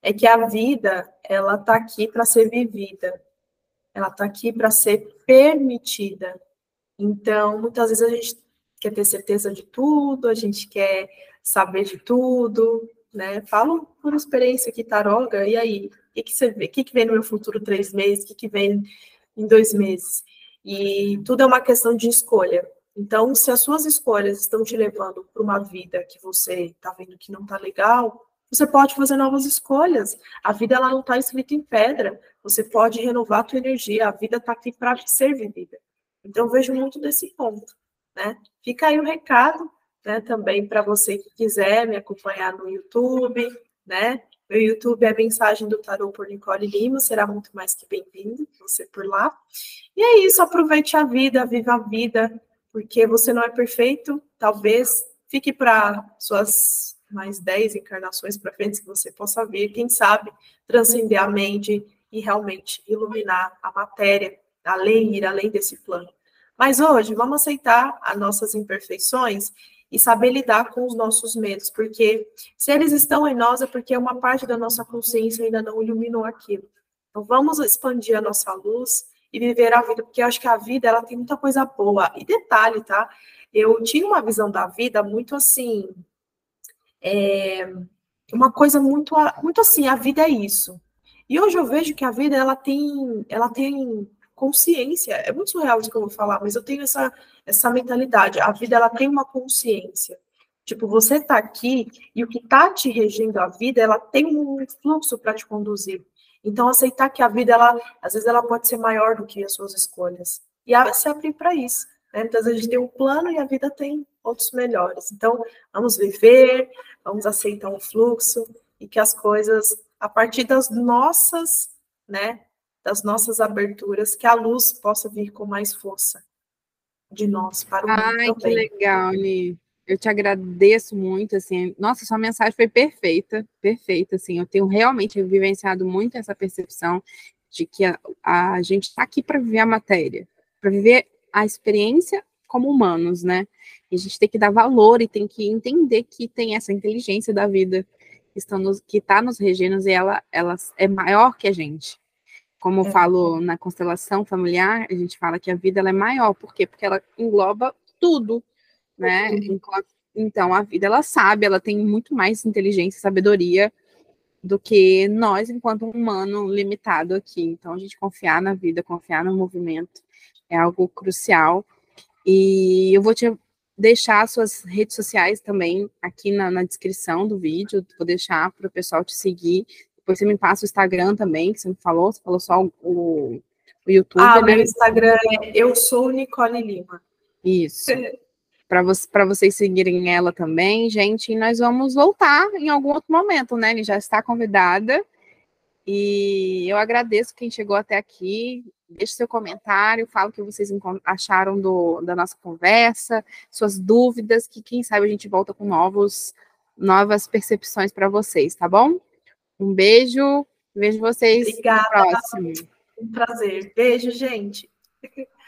é que a vida ela está aqui para ser vivida, ela está aqui para ser permitida. Então, muitas vezes a gente quer ter certeza de tudo, a gente quer saber de tudo, né? Falo por experiência aqui, Taroga, e aí? O que, que você vê? O que, que vem no meu futuro três meses? O que, que vem em dois meses? E tudo é uma questão de escolha. Então, se as suas escolhas estão te levando para uma vida que você está vendo que não está legal, você pode fazer novas escolhas. A vida ela não está escrita em pedra. Você pode renovar a tua energia. A vida está aqui para ser vivida. Então, vejo muito desse ponto. Né? Fica aí o recado né, também para você que quiser me acompanhar no YouTube. Né? Meu YouTube é Mensagem do Tarot por Nicole Lima. Será muito mais que bem-vindo você por lá. E é isso. Aproveite a vida, viva a vida porque você não é perfeito, talvez fique para suas mais 10 encarnações para frente que você possa vir, quem sabe, transcender a mente e realmente iluminar a matéria, além, ir além desse plano. Mas hoje, vamos aceitar as nossas imperfeições e saber lidar com os nossos medos, porque se eles estão em nós é porque uma parte da nossa consciência ainda não iluminou aquilo. Então, vamos expandir a nossa luz e viver a vida, porque eu acho que a vida ela tem muita coisa boa. E detalhe, tá? Eu tinha uma visão da vida muito assim, é, uma coisa muito, muito assim, a vida é isso. E hoje eu vejo que a vida ela tem, ela tem consciência. É muito surreal isso que eu vou falar, mas eu tenho essa, essa mentalidade. A vida ela tem uma consciência. Tipo, você tá aqui e o que tá te regendo a vida, ela tem um fluxo para te conduzir. Então, aceitar que a vida, ela, às vezes, ela pode ser maior do que as suas escolhas. E se abrir para isso. Né? Muitas vezes a gente tem um plano e a vida tem outros melhores. Então, vamos viver, vamos aceitar o fluxo e que as coisas, a partir das nossas, né, das nossas aberturas, que a luz possa vir com mais força de nós para o Ai, mundo também. que legal, Ni. Eu te agradeço muito, assim, nossa, sua mensagem foi perfeita, perfeita, assim, eu tenho realmente vivenciado muito essa percepção de que a, a gente está aqui para viver a matéria, para viver a experiência como humanos, né? E a gente tem que dar valor e tem que entender que tem essa inteligência da vida que está nos, que tá nos regendo e ela, ela é maior que a gente. Como eu é. falo na constelação familiar, a gente fala que a vida ela é maior, por quê? Porque ela engloba tudo, né? Então, a vida, ela sabe, ela tem muito mais inteligência, sabedoria do que nós, enquanto um humano limitado aqui. Então, a gente confiar na vida, confiar no movimento é algo crucial. E eu vou te deixar suas redes sociais também aqui na, na descrição do vídeo, vou deixar para o pessoal te seguir. Depois você me passa o Instagram também, que você me falou, você falou só o, o YouTube. Ah, né? meu Instagram é Eu Sou Nicole Lima. Isso. Para vo vocês seguirem ela também, gente. E nós vamos voltar em algum outro momento, né? Ele já está convidada. E eu agradeço quem chegou até aqui. Deixe seu comentário, fala o que vocês acharam do, da nossa conversa, suas dúvidas, que quem sabe a gente volta com novos, novas percepções para vocês, tá bom? Um beijo, vejo vocês Obrigada. no próximo. Um prazer. Beijo, gente.